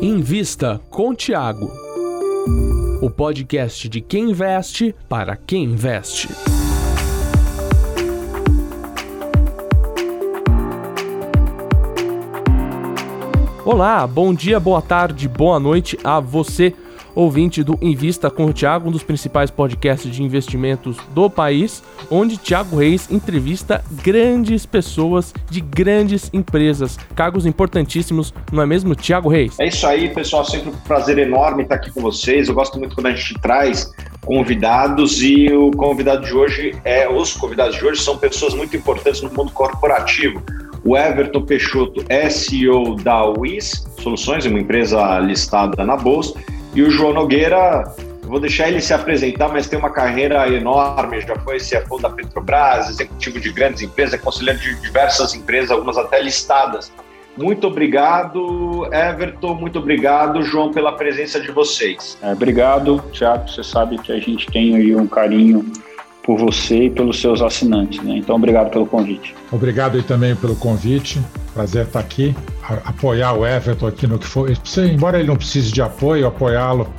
Invista com Tiago. O podcast de quem investe para quem investe. Olá, bom dia, boa tarde, boa noite a você ouvinte do Invista com o Thiago, um dos principais podcasts de investimentos do país, onde Thiago Reis entrevista grandes pessoas de grandes empresas, cargos importantíssimos, não é mesmo, Thiago Reis? É isso aí, pessoal, sempre um prazer enorme estar aqui com vocês. Eu gosto muito quando a gente traz convidados e o convidado de hoje é os convidados de hoje são pessoas muito importantes no mundo corporativo. O Everton Peixoto é CEO da WIS Soluções, uma empresa listada na bolsa, e o João Nogueira, vou deixar ele se apresentar, mas tem uma carreira enorme, já foi CFO da Petrobras, executivo de grandes empresas, é conselheiro de diversas empresas, algumas até listadas. Muito obrigado, Everton. Muito obrigado, João, pela presença de vocês. É, obrigado, Tiago. Você sabe que a gente tem aí um carinho por você e pelos seus assinantes. Né? Então, obrigado pelo convite. Obrigado aí também pelo convite. Prazer estar aqui, apoiar o Everton aqui no que for. Embora ele não precise de apoio, apoiá-lo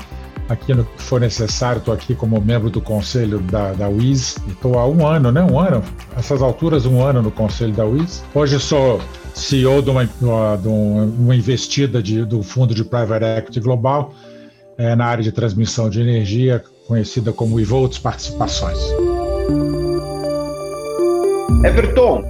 aqui no que for necessário. Estou aqui como membro do conselho da, da WIS. Estou há um ano, né? Um ano, essas alturas, um ano no conselho da WIS. Hoje sou CEO de uma, de uma investida de, do fundo de Private Equity Global é, na área de transmissão de energia, conhecida como Evolts Participações. Everton,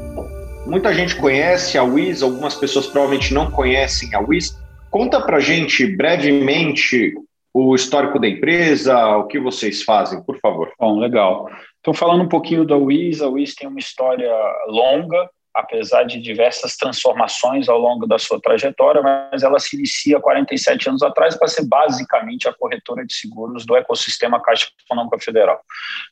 muita gente conhece a Wiz, algumas pessoas provavelmente não conhecem a Wiz. Conta para gente brevemente o histórico da empresa, o que vocês fazem, por favor. Bom, legal. Então, falando um pouquinho da Wiz, a Wiz tem uma história longa, apesar de diversas transformações ao longo da sua trajetória, mas ela se inicia 47 anos atrás para ser basicamente a corretora de seguros do ecossistema Caixa Econômica Federal.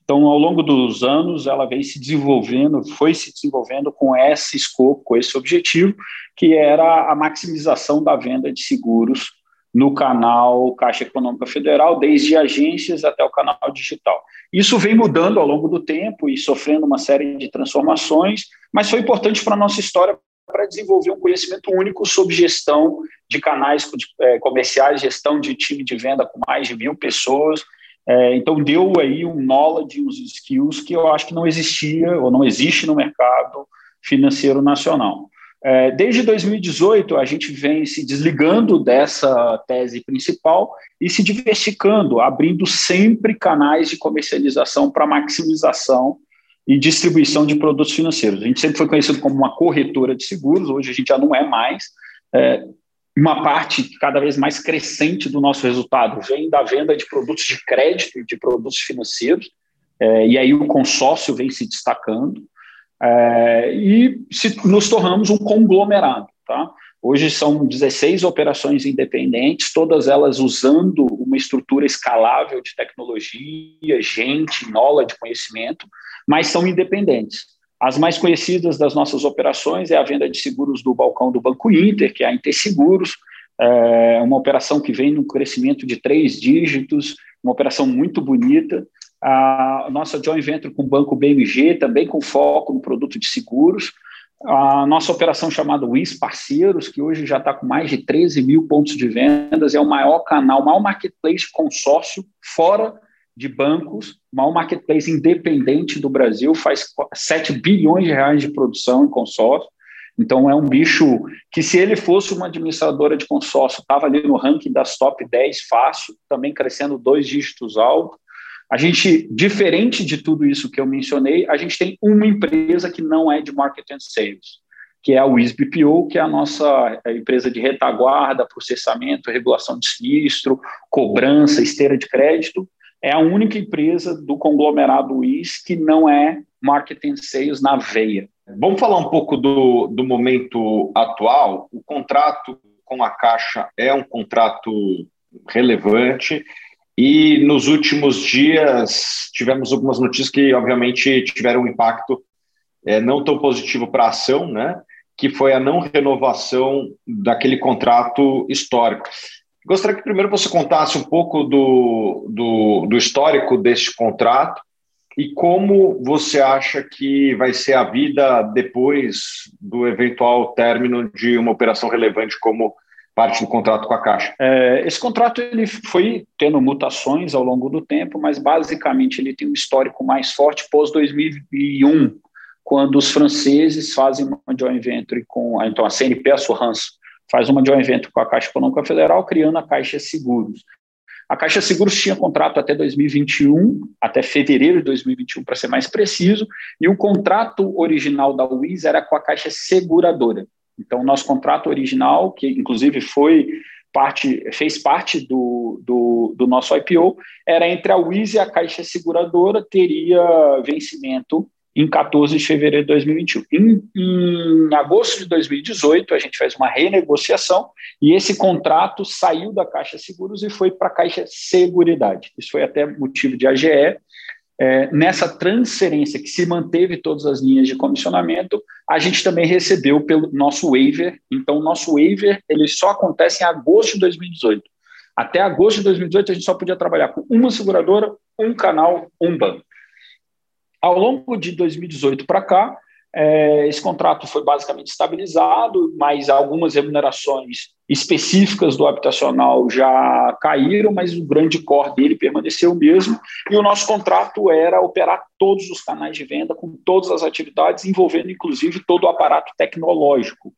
Então, ao longo dos anos, ela vem se desenvolvendo, foi se desenvolvendo com esse escopo, com esse objetivo, que era a maximização da venda de seguros no canal Caixa Econômica Federal, desde agências até o canal digital. Isso vem mudando ao longo do tempo e sofrendo uma série de transformações, mas foi importante para a nossa história para desenvolver um conhecimento único sobre gestão de canais é, comerciais, gestão de time de venda com mais de mil pessoas. É, então, deu aí um knowledge, uns skills que eu acho que não existia ou não existe no mercado financeiro nacional. É, desde 2018, a gente vem se desligando dessa tese principal e se diversificando, abrindo sempre canais de comercialização para maximização e distribuição de produtos financeiros. A gente sempre foi conhecido como uma corretora de seguros, hoje a gente já não é mais. É, uma parte cada vez mais crescente do nosso resultado vem da venda de produtos de crédito, de produtos financeiros, é, e aí o consórcio vem se destacando. É, e se, nos tornamos um conglomerado. Tá? Hoje são 16 operações independentes, todas elas usando uma estrutura escalável de tecnologia, gente, knowledge, conhecimento, mas são independentes. As mais conhecidas das nossas operações é a venda de seguros do balcão do Banco Inter, que é a Interseguros, é uma operação que vem num crescimento de três dígitos, uma operação muito bonita, a nossa joint venture com o Banco BMG, também com foco no produto de seguros, a nossa operação chamada WIS Parceiros, que hoje já está com mais de 13 mil pontos de vendas, é o maior canal, o maior marketplace consórcio fora de bancos, o maior marketplace independente do Brasil, faz 7 bilhões de reais de produção em consórcio. Então, é um bicho que, se ele fosse uma administradora de consórcio, estava ali no ranking das top 10 fácil, também crescendo dois dígitos altos. A gente, diferente de tudo isso que eu mencionei, a gente tem uma empresa que não é de marketing and sales, que é a WISBPO, que é a nossa é, empresa de retaguarda, processamento, regulação de sinistro, cobrança, esteira de crédito. É a única empresa do conglomerado WIS que não é marketing and sales na veia. Vamos falar um pouco do, do momento atual. O contrato com a Caixa é um contrato relevante e nos últimos dias tivemos algumas notícias que, obviamente, tiveram um impacto é, não tão positivo para a ação, né? que foi a não renovação daquele contrato histórico. Gostaria que primeiro você contasse um pouco do, do, do histórico deste contrato e como você acha que vai ser a vida depois do eventual término de uma operação relevante como parte do contrato com a Caixa? É, esse contrato ele foi tendo mutações ao longo do tempo, mas basicamente ele tem um histórico mais forte pós 2001, quando os franceses fazem uma joint venture com então a CNP, a Surrance, faz uma joint venture com a Caixa Econômica Federal, criando a Caixa Seguros. A Caixa Seguros tinha contrato até 2021, até fevereiro de 2021, para ser mais preciso, e o contrato original da UIS era com a Caixa Seguradora. Então, nosso contrato original, que inclusive foi parte, fez parte do, do, do nosso IPO, era entre a Wiz e a Caixa Seguradora, teria vencimento em 14 de fevereiro de 2021. Em, em, agosto de 2018, a gente fez uma renegociação e esse contrato saiu da Caixa Seguros e foi para a Caixa Seguridade. Isso foi até motivo de AGE é, nessa transferência que se manteve todas as linhas de comissionamento, a gente também recebeu pelo nosso waiver. Então, o nosso waiver ele só acontece em agosto de 2018. Até agosto de 2018, a gente só podia trabalhar com uma seguradora, um canal, um banco. Ao longo de 2018 para cá, esse contrato foi basicamente estabilizado, mas algumas remunerações específicas do habitacional já caíram, mas o grande core dele permaneceu o mesmo. E o nosso contrato era operar todos os canais de venda, com todas as atividades, envolvendo inclusive todo o aparato tecnológico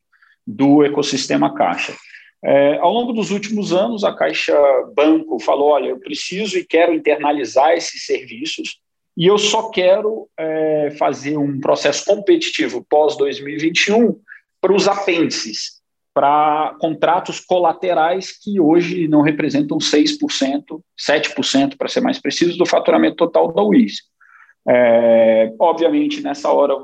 do ecossistema Caixa. É, ao longo dos últimos anos, a Caixa Banco falou: olha, eu preciso e quero internalizar esses serviços e eu só quero é, fazer um processo competitivo pós-2021 para os apêndices, para contratos colaterais que hoje não representam 6%, 7%, para ser mais preciso, do faturamento total da UIS. É, obviamente, nessa hora,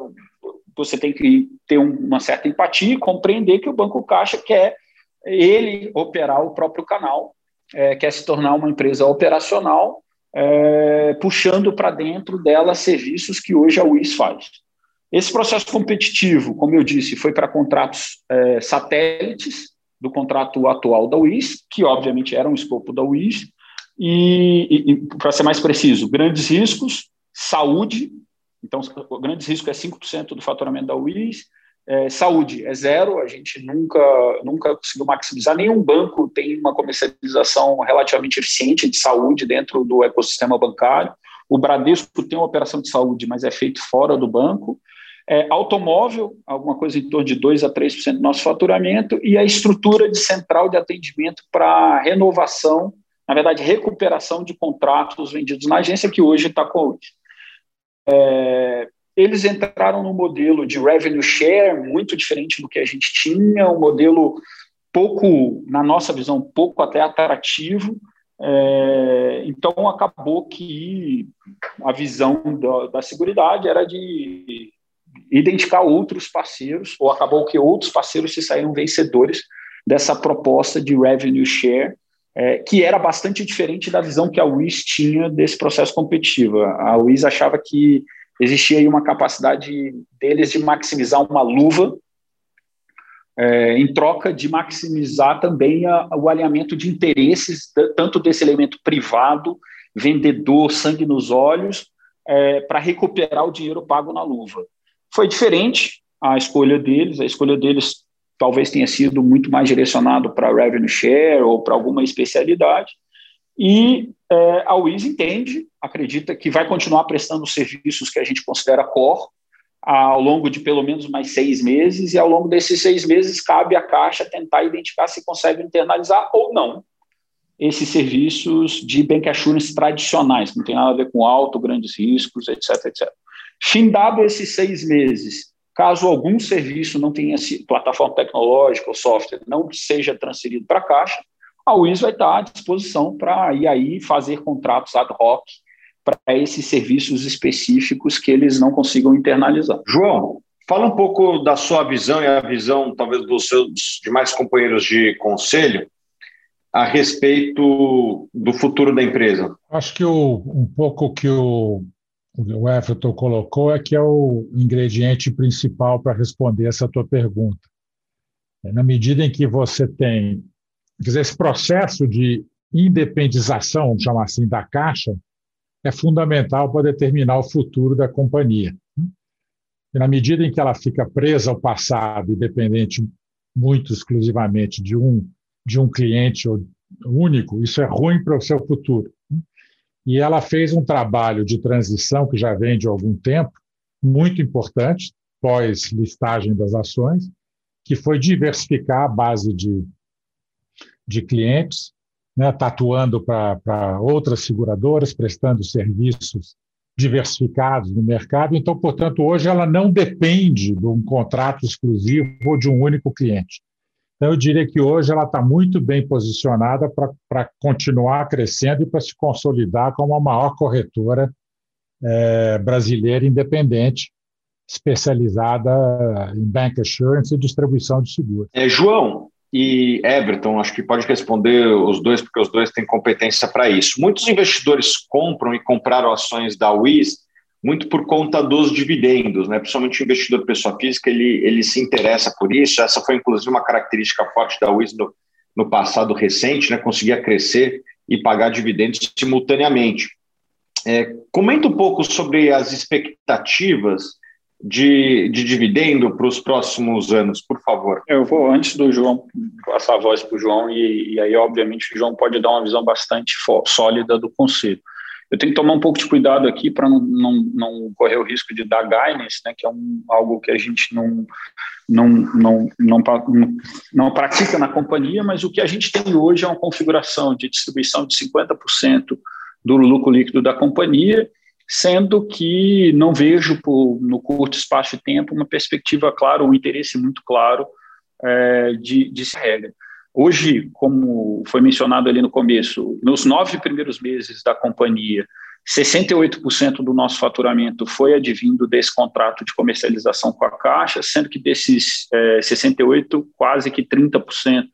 você tem que ter uma certa empatia e compreender que o Banco Caixa quer ele operar o próprio canal, é, quer se tornar uma empresa operacional é, puxando para dentro dela serviços que hoje a UIS faz. Esse processo competitivo, como eu disse, foi para contratos é, satélites do contrato atual da UIS, que obviamente era um escopo da UIS, e, e, para ser mais preciso, grandes riscos, saúde, então grandes risco é 5% do faturamento da UIS, é, saúde é zero, a gente nunca, nunca conseguiu maximizar. Nenhum banco tem uma comercialização relativamente eficiente de saúde dentro do ecossistema bancário. O Bradesco tem uma operação de saúde, mas é feito fora do banco. É, automóvel, alguma coisa em torno de 2 a 3% do nosso faturamento, e a estrutura de central de atendimento para renovação, na verdade, recuperação de contratos vendidos na agência, que hoje está com é, eles entraram no modelo de revenue share muito diferente do que a gente tinha, um modelo pouco, na nossa visão, pouco até atrativo. É, então acabou que a visão da, da seguridade era de identificar outros parceiros, ou acabou que outros parceiros se saíram vencedores dessa proposta de revenue share, é, que era bastante diferente da visão que a WIS tinha desse processo competitivo. A WIS achava que existia aí uma capacidade deles de maximizar uma luva é, em troca de maximizar também a, o alinhamento de interesses, tanto desse elemento privado, vendedor, sangue nos olhos, é, para recuperar o dinheiro pago na luva. Foi diferente a escolha deles, a escolha deles talvez tenha sido muito mais direcionado para revenue share ou para alguma especialidade, e é, a Wiz entende, acredita que vai continuar prestando os serviços que a gente considera core ao longo de pelo menos mais seis meses, e ao longo desses seis meses cabe à Caixa tentar identificar se consegue internalizar ou não esses serviços de bank assurance tradicionais, que não tem nada a ver com alto, grandes riscos, etc, etc. Findado esses seis meses, caso algum serviço não tenha plataforma tecnológica ou software não seja transferido para a Caixa, a UIS vai estar à disposição para ir aí fazer contratos ad hoc para esses serviços específicos que eles não consigam internalizar. João, fala um pouco da sua visão e a visão talvez dos seus demais companheiros de conselho a respeito do futuro da empresa. Acho que o, um pouco que o, o Everton colocou é que é o ingrediente principal para responder essa tua pergunta. Na medida em que você tem Dizer, esse processo de independização, vamos chamar assim, da Caixa, é fundamental para determinar o futuro da companhia. E na medida em que ela fica presa ao passado e dependente muito exclusivamente de um de um cliente único, isso é ruim para o seu futuro. E ela fez um trabalho de transição que já vem de algum tempo, muito importante, pós-listagem das ações, que foi diversificar a base de, de clientes, né, tatuando para outras seguradoras, prestando serviços diversificados no mercado. Então, portanto, hoje ela não depende de um contrato exclusivo ou de um único cliente. Então, eu diria que hoje ela está muito bem posicionada para continuar crescendo e para se consolidar como a maior corretora é, brasileira independente, especializada em bank assurance e distribuição de seguros. É, João e Everton, acho que pode responder os dois, porque os dois têm competência para isso. Muitos investidores compram e compraram ações da Wiz muito por conta dos dividendos, né? principalmente o investidor pessoa física, ele, ele se interessa por isso. Essa foi, inclusive, uma característica forte da Wiz no, no passado recente, né? conseguia crescer e pagar dividendos simultaneamente. É, comenta um pouco sobre as expectativas de, de dividendo para os próximos anos, por favor. Eu vou, antes do João, passar a voz para o João, e, e, aí, obviamente, o João pode dar uma visão bastante sólida do conselho. Eu tenho que tomar um pouco de cuidado aqui para não, não, não, correr o risco de dar guidance, né, que é um, algo que a gente não, não, não, não, não pratica na companhia, mas o que a gente tem hoje é uma configuração de distribuição de 50% do lucro líquido da companhia, sendo que não vejo por, no curto espaço de tempo uma perspectiva clara, um interesse muito claro é, de, de se regra. Hoje, como foi mencionado ali no começo, nos nove primeiros meses da companhia, 68% do nosso faturamento foi advindo desse contrato de comercialização com a Caixa, sendo que desses é, 68%, quase que 30%,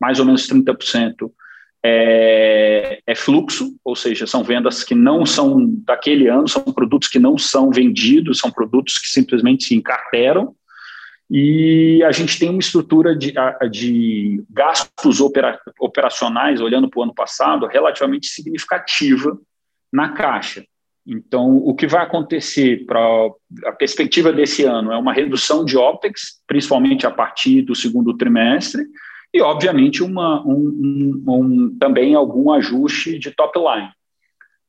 mais ou menos 30%, é, é, fluxo, ou seja, são vendas que não são daquele ano, são produtos que não são vendidos, são produtos que simplesmente se encarteram, e a gente tem uma estrutura de, de gastos opera, operacionais, olhando para o ano passado, relativamente significativa na caixa. Então, o que vai acontecer para a perspectiva desse ano é uma redução de OPEX, principalmente a partir do segundo trimestre, e, obviamente, uma, um, um, um, também algum ajuste de top line.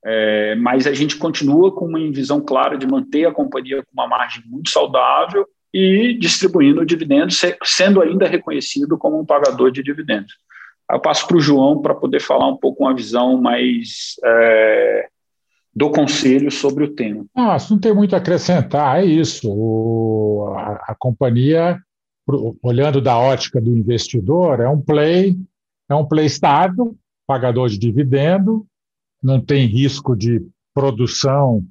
É, mas a gente continua com uma visão clara de manter a companhia com uma margem muito saudável e distribuindo dividendos, sendo ainda reconhecido como um pagador de dividendos. Eu passo para o João para poder falar um pouco uma visão mais é, do conselho sobre o tema. Ah, não tem muito a acrescentar, é isso. O, a, a, companhia, olhando da ótica do investidor, é um play, é um play estável, pagador de dividendo, não tem risco de produção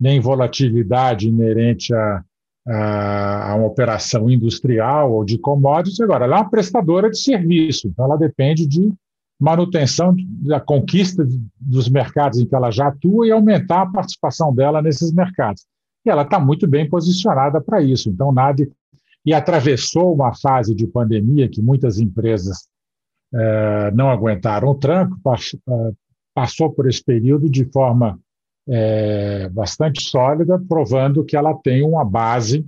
nem volatilidade inerente a a uma operação industrial ou de commodities. Agora, ela é uma prestadora de serviço, então ela depende de manutenção da conquista dos mercados em que ela já atua e aumentar a participação dela nesses mercados. E ela está muito bem posicionada para isso. Então, nada. E atravessou uma fase de pandemia que muitas empresas eh, não aguentaram o tranco, eh, passou por esse período de forma é, bastante sólida, provando que ela tem uma base,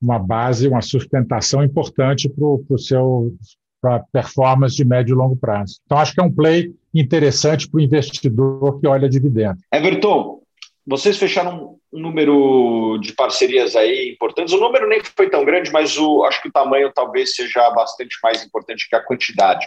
uma base, uma sustentação importante para o seu para performance de médio e longo prazo. Então, acho que é um play interessante para o investidor que olha dividendo. Everton, vocês fecharam um número de parcerias aí importantes. O número nem foi tão grande, mas o, acho que o tamanho talvez seja bastante mais importante que a quantidade.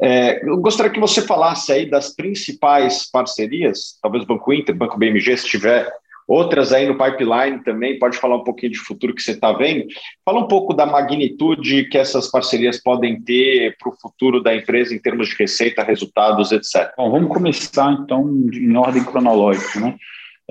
É, eu gostaria que você falasse aí das principais parcerias, talvez Banco Inter, Banco BMG, se tiver outras aí no pipeline também, pode falar um pouquinho de futuro que você está vendo. Fala um pouco da magnitude que essas parcerias podem ter para o futuro da empresa em termos de receita, resultados, etc. Bom, vamos começar então em ordem cronológica, né?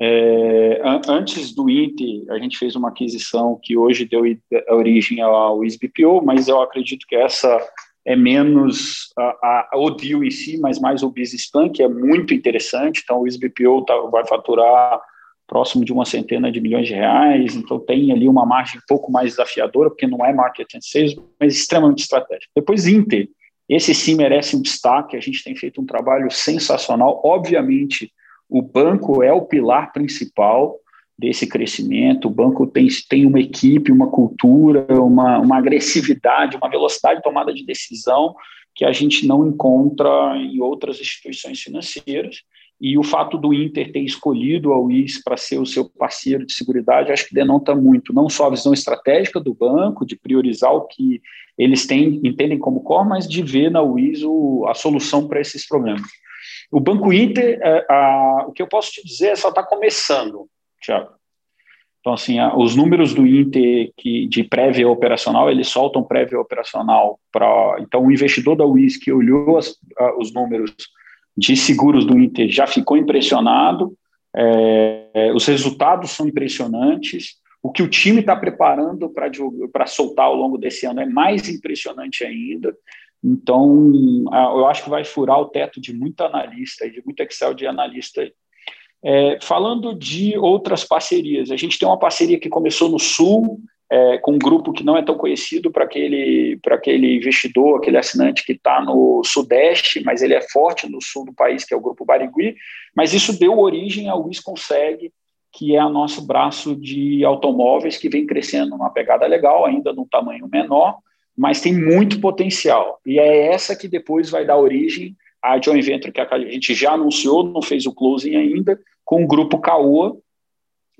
É, antes do Inter, a gente fez uma aquisição que hoje deu origem ao SBPO, mas eu acredito que essa é menos a, a, o deal em si, mas mais o business plan, que é muito interessante. Então, o SBPO tá, vai faturar próximo de uma centena de milhões de reais, então tem ali uma margem um pouco mais desafiadora, porque não é market and sales, mas extremamente estratégico. Depois, Inter, esse sim merece um destaque, a gente tem feito um trabalho sensacional. Obviamente, o banco é o pilar principal, desse crescimento. O banco tem, tem uma equipe, uma cultura, uma, uma agressividade, uma velocidade de tomada de decisão que a gente não encontra em outras instituições financeiras. E o fato do Inter ter escolhido a UIS para ser o seu parceiro de seguridade, acho que denota muito, não só a visão estratégica do banco, de priorizar o que eles têm, entendem como core, mas de ver na UIS o, a solução para esses problemas. O Banco Inter, é, a, o que eu posso te dizer é só está começando, Tiago. Então, assim, a, os números do Inter que, de prévia operacional, eles soltam prévia operacional para. Então, o investidor da UIS que olhou as, a, os números de seguros do Inter já ficou impressionado, é, os resultados são impressionantes, o que o time está preparando para soltar ao longo desse ano é mais impressionante ainda. Então, eu acho que vai furar o teto de muito analista, de muito Excel de analista. É, falando de outras parcerias, a gente tem uma parceria que começou no Sul, é, com um grupo que não é tão conhecido para aquele, aquele investidor, aquele assinante que está no Sudeste, mas ele é forte no Sul do país, que é o Grupo Barigui. Mas isso deu origem ao Wiz Consegue, que é o nosso braço de automóveis, que vem crescendo numa pegada legal, ainda num tamanho menor, mas tem muito potencial. E é essa que depois vai dar origem à joint venture que a gente já anunciou, não fez o closing ainda, com o grupo Caoa,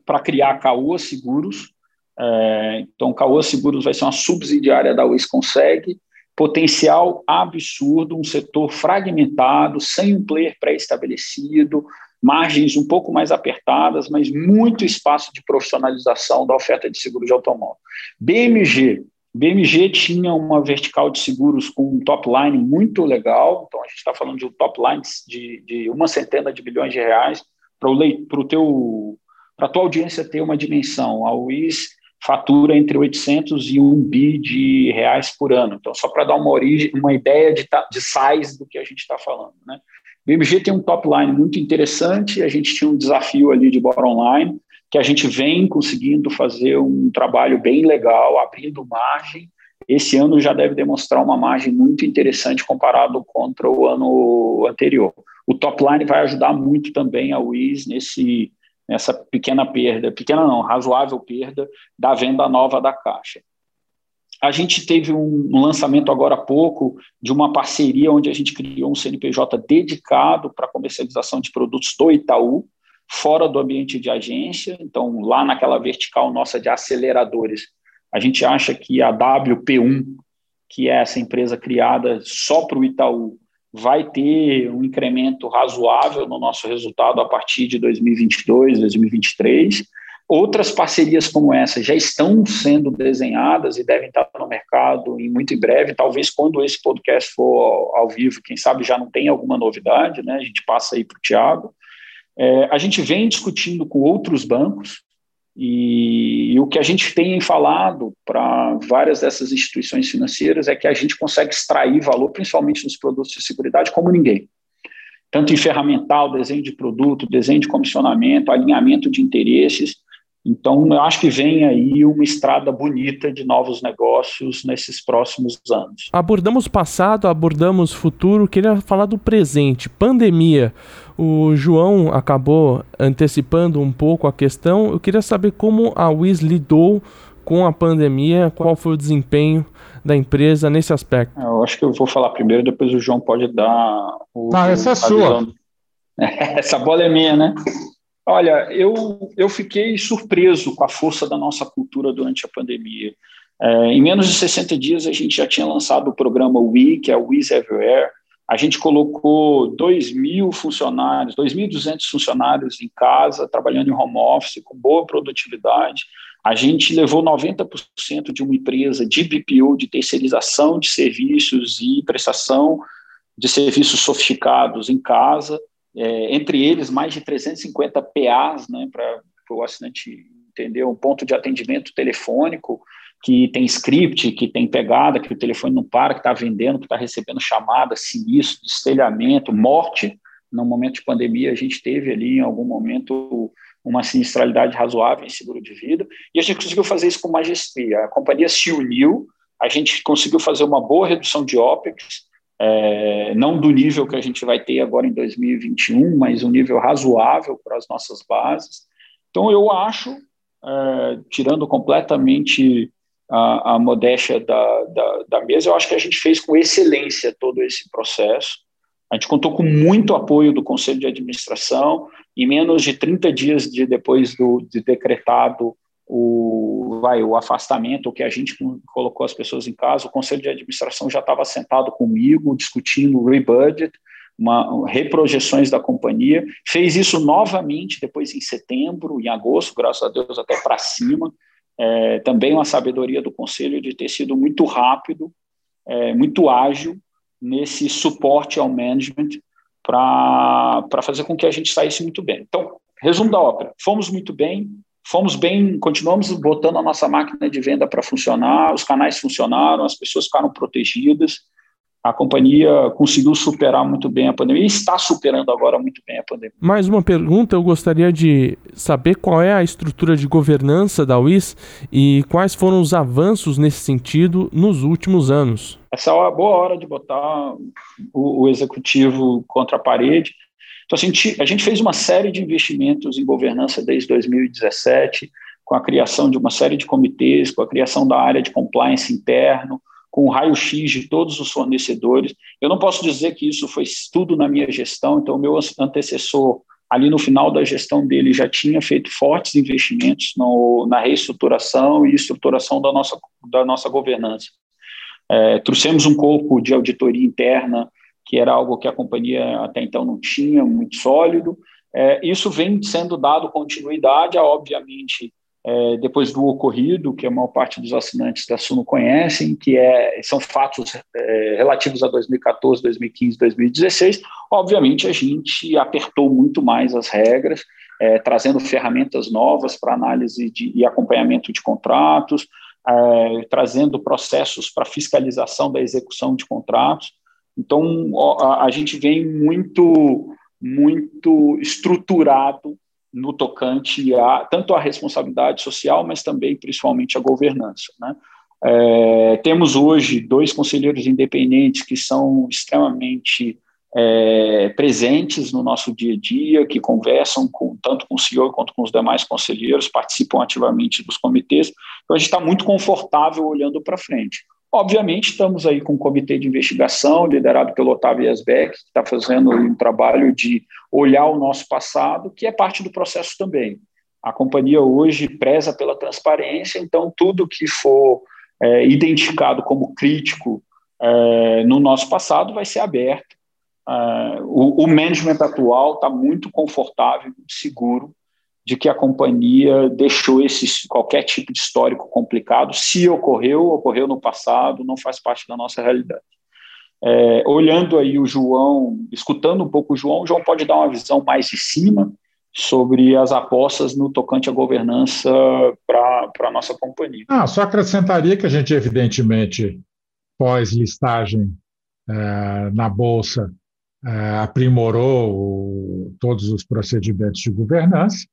para criar a Caoa Seguros. É, então, Caoa Seguros vai ser uma subsidiária da UIS Consegue, potencial absurdo, um setor fragmentado, sem um player pré-estabelecido, margens um pouco mais apertadas, mas muito espaço de profissionalização da oferta de seguro de automóvel. BMG, BMG tinha uma vertical de seguros com um top line muito legal, então a gente está falando de um top line de, de uma centena de bilhões de reais para o teu para a tua audiência ter uma dimensão. A UIS fatura entre 800 e 1 bi de reais por ano. Então, só para dar uma origem, uma ideia de, de size do que a gente está falando. Né? BMG tem um top line muito interessante, a gente tinha um desafio ali de bottom line, que a gente vem conseguindo fazer um trabalho bem legal, abrindo margem. Esse ano já deve demonstrar uma margem muito interessante comparado contra o ano anterior. O top line vai ajudar muito também a WIS nesse, nessa pequena perda, pequena não, razoável perda da venda nova da Caixa. A gente teve um, lançamento agora há pouco de uma parceria onde a gente criou um CNPJ dedicado para comercialização de produtos do Itaú, fora do ambiente de agência, então lá naquela vertical nossa de aceleradores, a gente acha que a WP1, que é essa empresa criada só para o Itaú, vai ter um incremento razoável no nosso resultado a partir de 2022, 2023. Outras parcerias como essa já estão sendo desenhadas e devem estar no mercado em muito em breve. Talvez quando esse podcast for ao vivo, quem sabe já não tem alguma novidade, né? A gente passa aí para o Tiago. É, a gente vem discutindo com outros bancos e, e o que a gente tem falado para várias dessas instituições financeiras é que a gente consegue extrair valor, principalmente nos produtos de seguridade, como ninguém. Tanto em ferramental, desenho de produto, desenho de comissionamento, alinhamento de interesses. Então, eu acho que vem aí uma estrada bonita de novos negócios nesses próximos anos. Abordamos passado, abordamos futuro, queria falar do presente, pandemia. O João acabou antecipando um pouco a questão. Eu queria saber como a Wiz lidou com a pandemia, qual foi o desempenho da empresa nesse aspecto. Eu acho que eu vou falar primeiro, depois o João pode dar o. Não, essa é sua. Essa bola é minha, né? Olha, eu, eu fiquei surpreso com a força da nossa cultura durante a pandemia. É, em menos de 60 dias, a gente já tinha lançado o programa We, que é o Wiz Everywhere. A gente colocou 2 mil funcionários, 2.200 funcionários em casa, trabalhando em home office, com boa produtividade. A gente levou 90% de uma empresa de BPO, de terceirização de serviços e prestação de serviços sofisticados em casa é, entre eles mais de 350 PAs, né, para o assinante entender, um ponto de atendimento telefônico que tem script, que tem pegada, que o telefone não para, que está vendendo, que está recebendo chamada, sinistro, destelhamento, morte. No momento de pandemia, a gente teve ali, em algum momento, uma sinistralidade razoável em seguro de vida, e a gente conseguiu fazer isso com maestria. A companhia se uniu, a gente conseguiu fazer uma boa redução de OPEX, é, não do nível que a gente vai ter agora em 2021, mas um nível razoável para as nossas bases. Então, eu acho, é, tirando completamente a, a modéstia da, da, da, mesa, eu acho que a gente fez com excelência todo esse processo. A gente contou com muito apoio do Conselho de Administração. Em menos de 30 dias de depois do de decretado o, vai, o afastamento, o que a gente colocou as pessoas em casa, o Conselho de Administração já estava sentado comigo, discutindo o rebudget, uma, reprojeções da companhia. Fez isso novamente depois em setembro, em agosto, graças a Deus, até para cima. É, também uma sabedoria do Conselho de ter sido muito rápido, é, muito ágil nesse suporte ao management para fazer com que a gente saísse muito bem. Então, resumo da ópera: fomos muito bem, fomos bem, continuamos botando a nossa máquina de venda para funcionar, os canais funcionaram, as pessoas ficaram protegidas a companhia conseguiu superar muito bem a pandemia e está superando agora muito bem a pandemia. Mais uma pergunta, eu gostaria de saber qual é a estrutura de governança da UIS e quais foram os avanços nesse sentido nos últimos anos. Essa é uma boa hora de botar o, o executivo contra a parede. Então, assim, a gente fez uma série de investimentos em governança desde 2017, com a criação de uma série de comitês, com a criação da área de compliance interno, com raio-x de todos os fornecedores. Eu não posso dizer que isso foi tudo na minha gestão, então, meu antecessor, ali no final da gestão dele, já tinha feito fortes investimentos no, na reestruturação e estruturação da nossa, da nossa governança. É, trouxemos um corpo de auditoria interna, que era algo que a companhia até então não tinha, muito sólido. É, isso vem sendo dado continuidade obviamente, é, depois do ocorrido, que a maior parte dos assinantes da Suno conhecem, que é, são fatos é, relativos a 2014, 2015, 2016, obviamente a gente apertou muito mais as regras, é, trazendo ferramentas novas para análise de, e acompanhamento de contratos, é, trazendo processos para fiscalização da execução de contratos. Então, a, a gente vem muito, muito estruturado no tocante a tanto a responsabilidade social, mas também principalmente a governança. Né? É, temos hoje dois conselheiros independentes que são extremamente é, presentes no nosso dia a dia, que conversam com, tanto com o senhor quanto com os demais conselheiros, participam ativamente dos comitês. Então, a gente está muito confortável olhando para frente. Obviamente, estamos aí com um comitê de investigação, liderado pelo Otávio Yasbeck, que está fazendo um trabalho de olhar o nosso passado, que é parte do processo também. A companhia hoje preza pela transparência, então tudo que for é, identificado como crítico é, no nosso passado vai ser aberto. É, o, o management atual está muito confortável, seguro de que a companhia deixou esse, qualquer tipo de histórico complicado. Se ocorreu, ocorreu no passado, não faz parte da nossa realidade. É, olhando aí o João, escutando um pouco o João, o João pode dar uma visão mais de cima sobre as apostas no tocante à governança para a nossa companhia. Ah, só acrescentaria que a gente, evidentemente, pós-listagem é, na Bolsa, é, aprimorou o, todos os procedimentos de governança,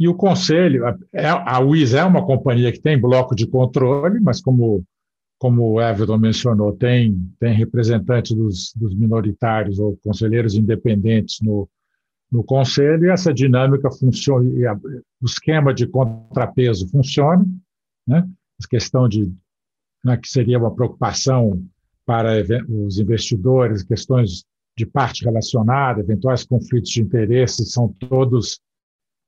e o conselho, é, a WIS é uma companhia que tem bloco de controle, mas como, como o Everton mencionou, tem, tem representantes dos, dos minoritários ou conselheiros independentes no, no conselho, e essa dinâmica funciona, a, o esquema de contrapeso funciona, né? a questão de né, que seria uma preocupação para os investidores, questões de parte relacionada, eventuais conflitos de interesse, são todos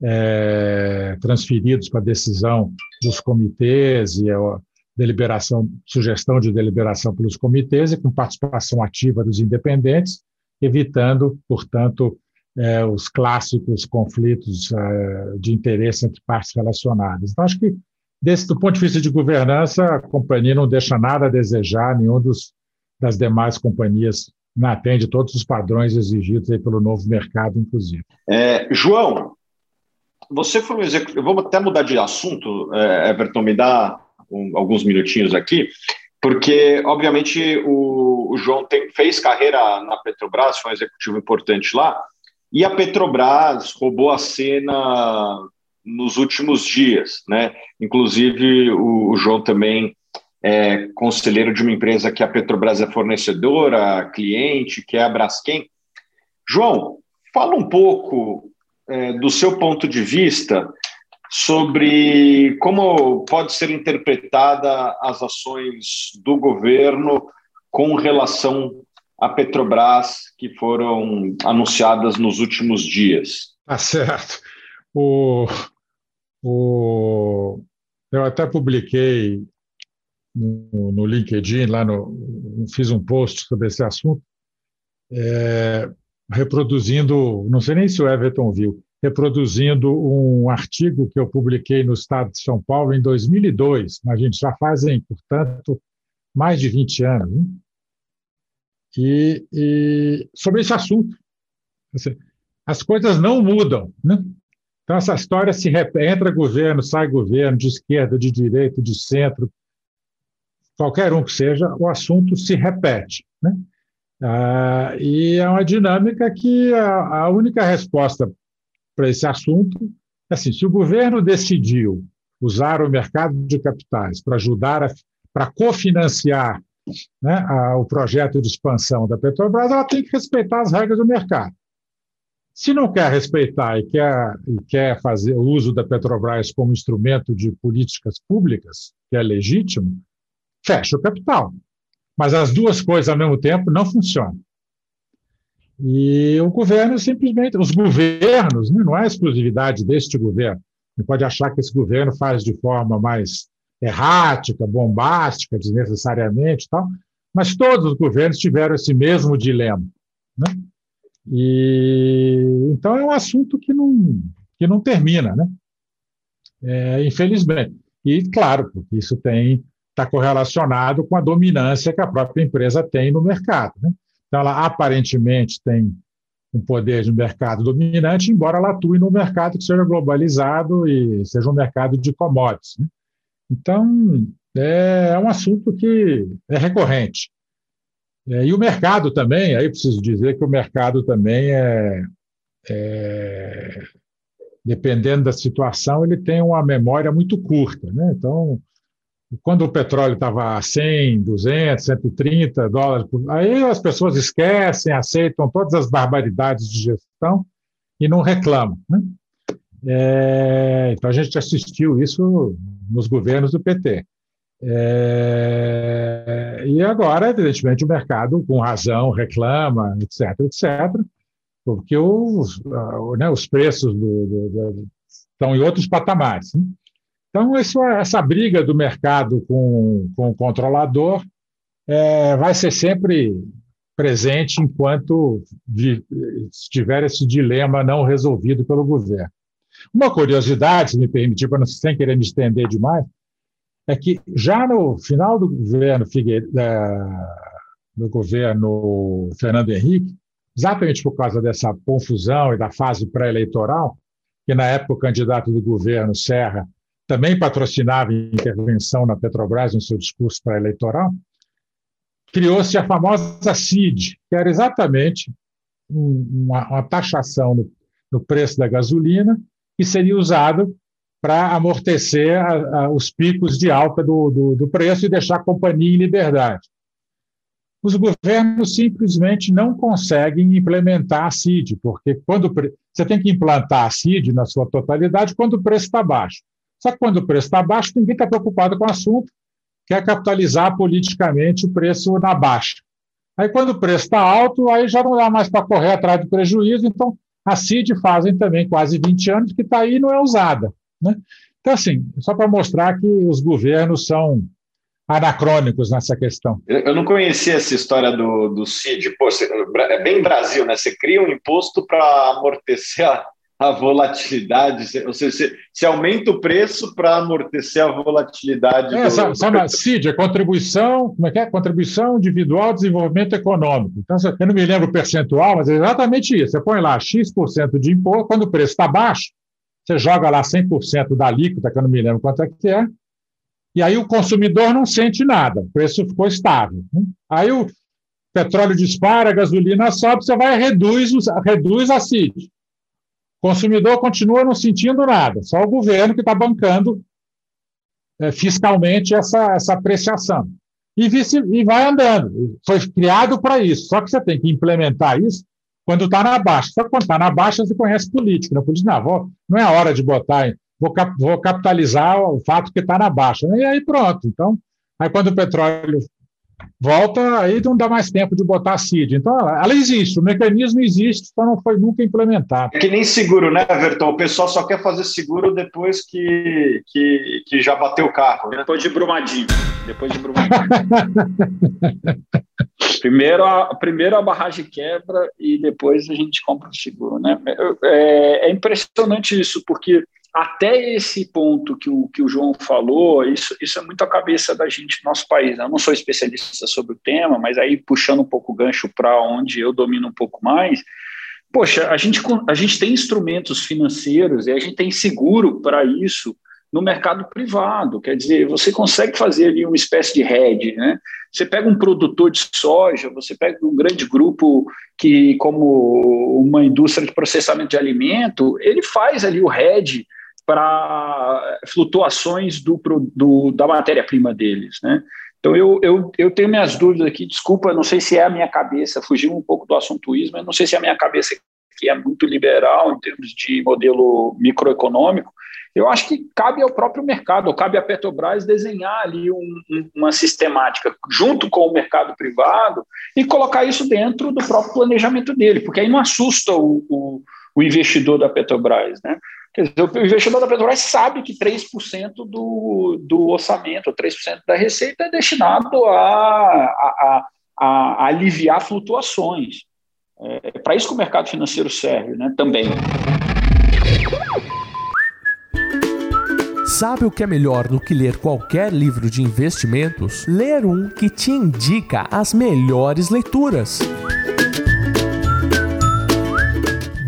é, transferidos para decisão dos comitês e a deliberação, sugestão de deliberação pelos comitês e com participação ativa dos independentes, evitando, portanto, é, os clássicos conflitos é, de interesse entre partes relacionadas. Então, acho que, desse, do ponto de vista de governança, a companhia não deixa nada a desejar, nenhum dos, das demais companhias não atende todos os padrões exigidos pelo novo mercado, inclusive. É, João, você foi um executivo. Eu vou até mudar de assunto, é, Everton, me dá um, alguns minutinhos aqui, porque, obviamente, o, o João tem, fez carreira na Petrobras, foi um executivo importante lá, e a Petrobras roubou a cena nos últimos dias, né? Inclusive, o, o João também é conselheiro de uma empresa que a Petrobras é fornecedora, cliente, que é a Braskem. João, fala um pouco é, do seu ponto de vista, sobre como pode ser interpretada as ações do governo com relação à Petrobras que foram anunciadas nos últimos dias. Tá certo. O, o, eu até publiquei no, no LinkedIn, lá no, fiz um post sobre esse assunto, é, reproduzindo, não sei nem se o Everton viu, reproduzindo um artigo que eu publiquei no Estado de São Paulo em 2002, mas a gente já fazem, portanto, mais de 20 anos, e, e, sobre esse assunto. As coisas não mudam. Né? Então, essa história se repete, entra governo, sai governo, de esquerda, de direita, de centro, qualquer um que seja, o assunto se repete. Né? Ah, e é uma dinâmica que a, a única resposta para esse assunto é assim: se o governo decidiu usar o mercado de capitais para ajudar, para cofinanciar né, a, o projeto de expansão da Petrobras, ela tem que respeitar as regras do mercado. Se não quer respeitar e quer, e quer fazer o uso da Petrobras como instrumento de políticas públicas, que é legítimo, fecha o capital. Mas as duas coisas ao mesmo tempo não funcionam. E o governo simplesmente, os governos, né, não é exclusividade deste governo. Você pode achar que esse governo faz de forma mais errática, bombástica, desnecessariamente, tal, mas todos os governos tiveram esse mesmo dilema. Né? E então é um assunto que não que não termina, né? É, infelizmente. E claro, porque isso tem está correlacionado com a dominância que a própria empresa tem no mercado. Né? Então, ela aparentemente tem um poder de mercado dominante, embora ela atue no mercado que seja globalizado e seja um mercado de commodities. Né? Então, é, é um assunto que é recorrente. É, e o mercado também, aí preciso dizer que o mercado também é, é, dependendo da situação, ele tem uma memória muito curta. Né? Então, quando o petróleo estava a 100, 200, 130 dólares, aí as pessoas esquecem, aceitam todas as barbaridades de gestão e não reclamam. Né? É, então a gente assistiu isso nos governos do PT. É, e agora, evidentemente, o mercado, com razão, reclama, etc., etc., porque os, né, os preços do, do, do, estão em outros patamares. Né? Então, isso, essa briga do mercado com, com o controlador é, vai ser sempre presente enquanto estiver esse dilema não resolvido pelo governo. Uma curiosidade, se me permitir, para não, sem querer me estender demais, é que já no final do governo Figueiredo, do governo Fernando Henrique, exatamente por causa dessa confusão e da fase pré-eleitoral, que na época o candidato do governo Serra também patrocinava intervenção na Petrobras no seu discurso pré-eleitoral, criou-se a famosa CID, que era exatamente uma, uma taxação no, no, preço da gasolina que seria usado para amortecer a, a, os picos de alta do, do, do preço e deixar a companhia em liberdade. Os governos simplesmente não conseguem implementar a CID, porque quando você tem que implantar a CID na sua totalidade quando o preço está baixo. Só que quando o preço está baixo, ninguém está preocupado com o assunto, quer capitalizar politicamente o preço na baixa. Aí, quando o preço está alto, aí já não dá mais para correr atrás do prejuízo, então a CID fazem também quase 20 anos que está aí e não é usada. Né? Então, assim, só para mostrar que os governos são anacrônicos nessa questão. Eu não conhecia essa história do, do CID. Pô, você, é bem Brasil, né? Você cria um imposto para amortecer a, a volatilidade, ou seja, se, aumenta o preço para amortecer a volatilidade. É, do, sabe, sabe CID, é contribuição, como é que é? Contribuição individual ao desenvolvimento econômico. Então, eu não me lembro o percentual, mas é exatamente isso. Você põe lá X% de imposto, quando o preço está baixo, você joga lá 100% da alíquota, que eu não me lembro quanto é que é, e aí o consumidor não sente nada, o preço ficou estável. Né? Aí o petróleo dispara, a gasolina sobe, você vai e reduz, reduz a CID. Consumidor continua não sentindo nada, só o governo que está bancando é, fiscalmente essa, essa apreciação. E, vice, e vai andando. Foi criado para isso. Só que você tem que implementar isso quando está na baixa. Só que quando está na baixa, você conhece política. Né? Política, não, não é a hora de botar, vou, cap, vou capitalizar o fato que está na baixa. E aí pronto. Então, aí quando o petróleo volta, aí não dá mais tempo de botar a CID. Então, ela existe, o mecanismo existe, só não foi nunca implementado. É que nem seguro, né, Everton? O pessoal só quer fazer seguro depois que, que, que já bateu o carro. Né? Depois de Brumadinho. Depois de Brumadinho. primeiro, a, primeiro a barragem quebra e depois a gente compra o seguro, né? É, é impressionante isso, porque até esse ponto que o, que o João falou, isso, isso é muito a cabeça da gente no nosso país. Eu não sou especialista sobre o tema, mas aí puxando um pouco o gancho para onde eu domino um pouco mais, poxa, a gente, a gente tem instrumentos financeiros e a gente tem seguro para isso no mercado privado. Quer dizer, você consegue fazer ali uma espécie de hedge, né? Você pega um produtor de soja, você pega um grande grupo que, como uma indústria de processamento de alimento, ele faz ali o hedge para flutuações do, do da matéria-prima deles, né? Então, eu, eu, eu tenho minhas dúvidas aqui, desculpa, não sei se é a minha cabeça, fugiu um pouco do assuntoísmo, não sei se é a minha cabeça que é muito liberal em termos de modelo microeconômico, eu acho que cabe ao próprio mercado, cabe à Petrobras desenhar ali um, uma sistemática junto com o mercado privado e colocar isso dentro do próprio planejamento dele, porque aí não assusta o, o, o investidor da Petrobras, né? Quer dizer, o investidor da Petrobras sabe que 3% do, do orçamento, 3% da receita é destinado a, a, a, a aliviar flutuações. É, para isso que o mercado financeiro serve né, também. Sabe o que é melhor do que ler qualquer livro de investimentos? Ler um que te indica as melhores leituras.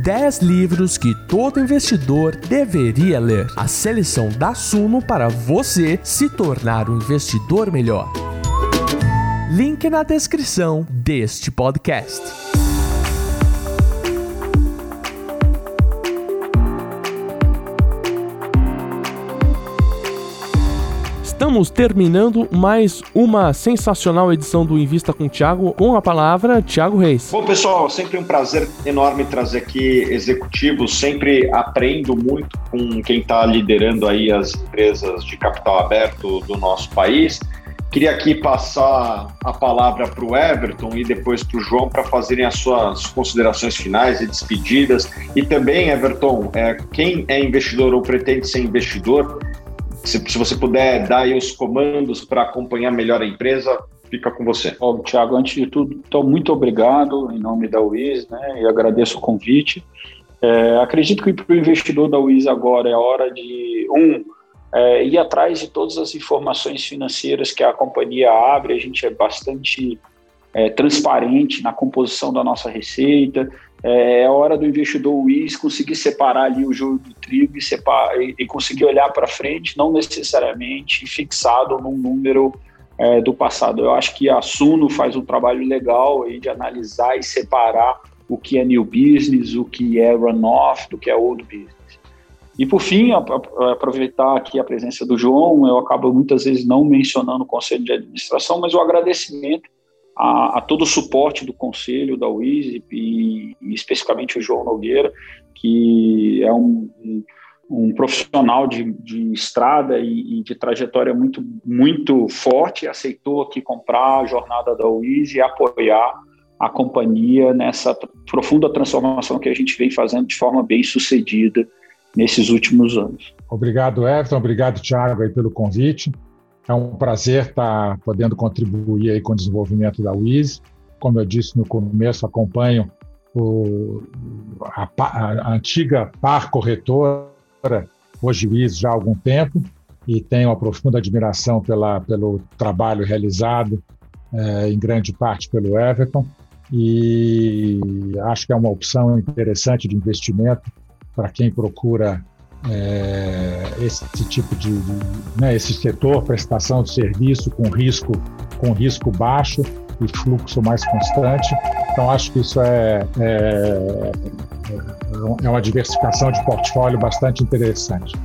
10 livros que todo investidor deveria ler. A seleção da Suno para você se tornar um investidor melhor. Link na descrição deste podcast. Estamos terminando mais uma sensacional edição do Invista com o Thiago. Com a palavra, Thiago Reis. Bom, pessoal, sempre um prazer enorme trazer aqui executivos. Sempre aprendo muito com quem está liderando aí as empresas de capital aberto do nosso país. Queria aqui passar a palavra para o Everton e depois para o João para fazerem as suas considerações finais e despedidas. E também, Everton, é, quem é investidor ou pretende ser investidor, se, se você puder dar aí os comandos para acompanhar melhor a empresa, fica com você. Bom, Tiago, antes de tudo, então, muito obrigado em nome da UIS, né, e agradeço o convite. É, acredito que para o investidor da UIS agora é hora de, um, é, ir atrás de todas as informações financeiras que a companhia abre, a gente é bastante é, transparente na composição da nossa receita, é, é hora do investidor WIS conseguir separar ali o jogo do trigo e, separar, e, e conseguir olhar para frente, não necessariamente fixado num número é, do passado. Eu acho que a Suno faz um trabalho legal aí de analisar e separar o que é new business, o que é runoff, do que é old business. E por fim, aproveitar aqui a presença do João, eu acabo muitas vezes não mencionando o conselho de administração, mas o agradecimento a, a, todo o suporte do conselho da UISP e, e, especificamente o João Nogueira, que é um, um, um profissional de, de estrada e, e, de trajetória muito, muito forte, aceitou aqui comprar a jornada da UIS e apoiar a companhia nessa profunda transformação que a gente vem fazendo de forma bem sucedida nesses últimos anos. Obrigado, Everton. Obrigado, Thiago, aí, pelo convite. É um prazer estar podendo contribuir aí com o desenvolvimento da WIS. Como eu disse no começo, acompanho o, a, a, antiga par corretora, hoje WIS já há algum tempo, e tenho uma profunda admiração pela, pelo trabalho realizado, é, em grande parte pelo Everton, e acho que é uma opção interessante de investimento para quem procura é, esse tipo de, de né, esse setor prestação de serviço com risco com risco baixo e fluxo mais constante. Então acho que isso é, é, é uma diversificação de portfólio bastante interessante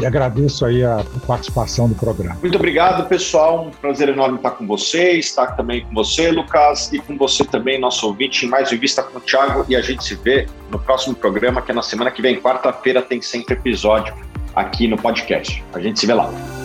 e agradeço aí a participação do programa. Muito obrigado, pessoal. Um prazer enorme estar com vocês, estar também com você, Lucas, e com você também, nosso ouvinte, em mais um Vista com o Thiago. E a gente se vê no próximo programa, que é na semana que vem, quarta-feira, tem sempre episódio aqui no podcast. A gente se vê lá.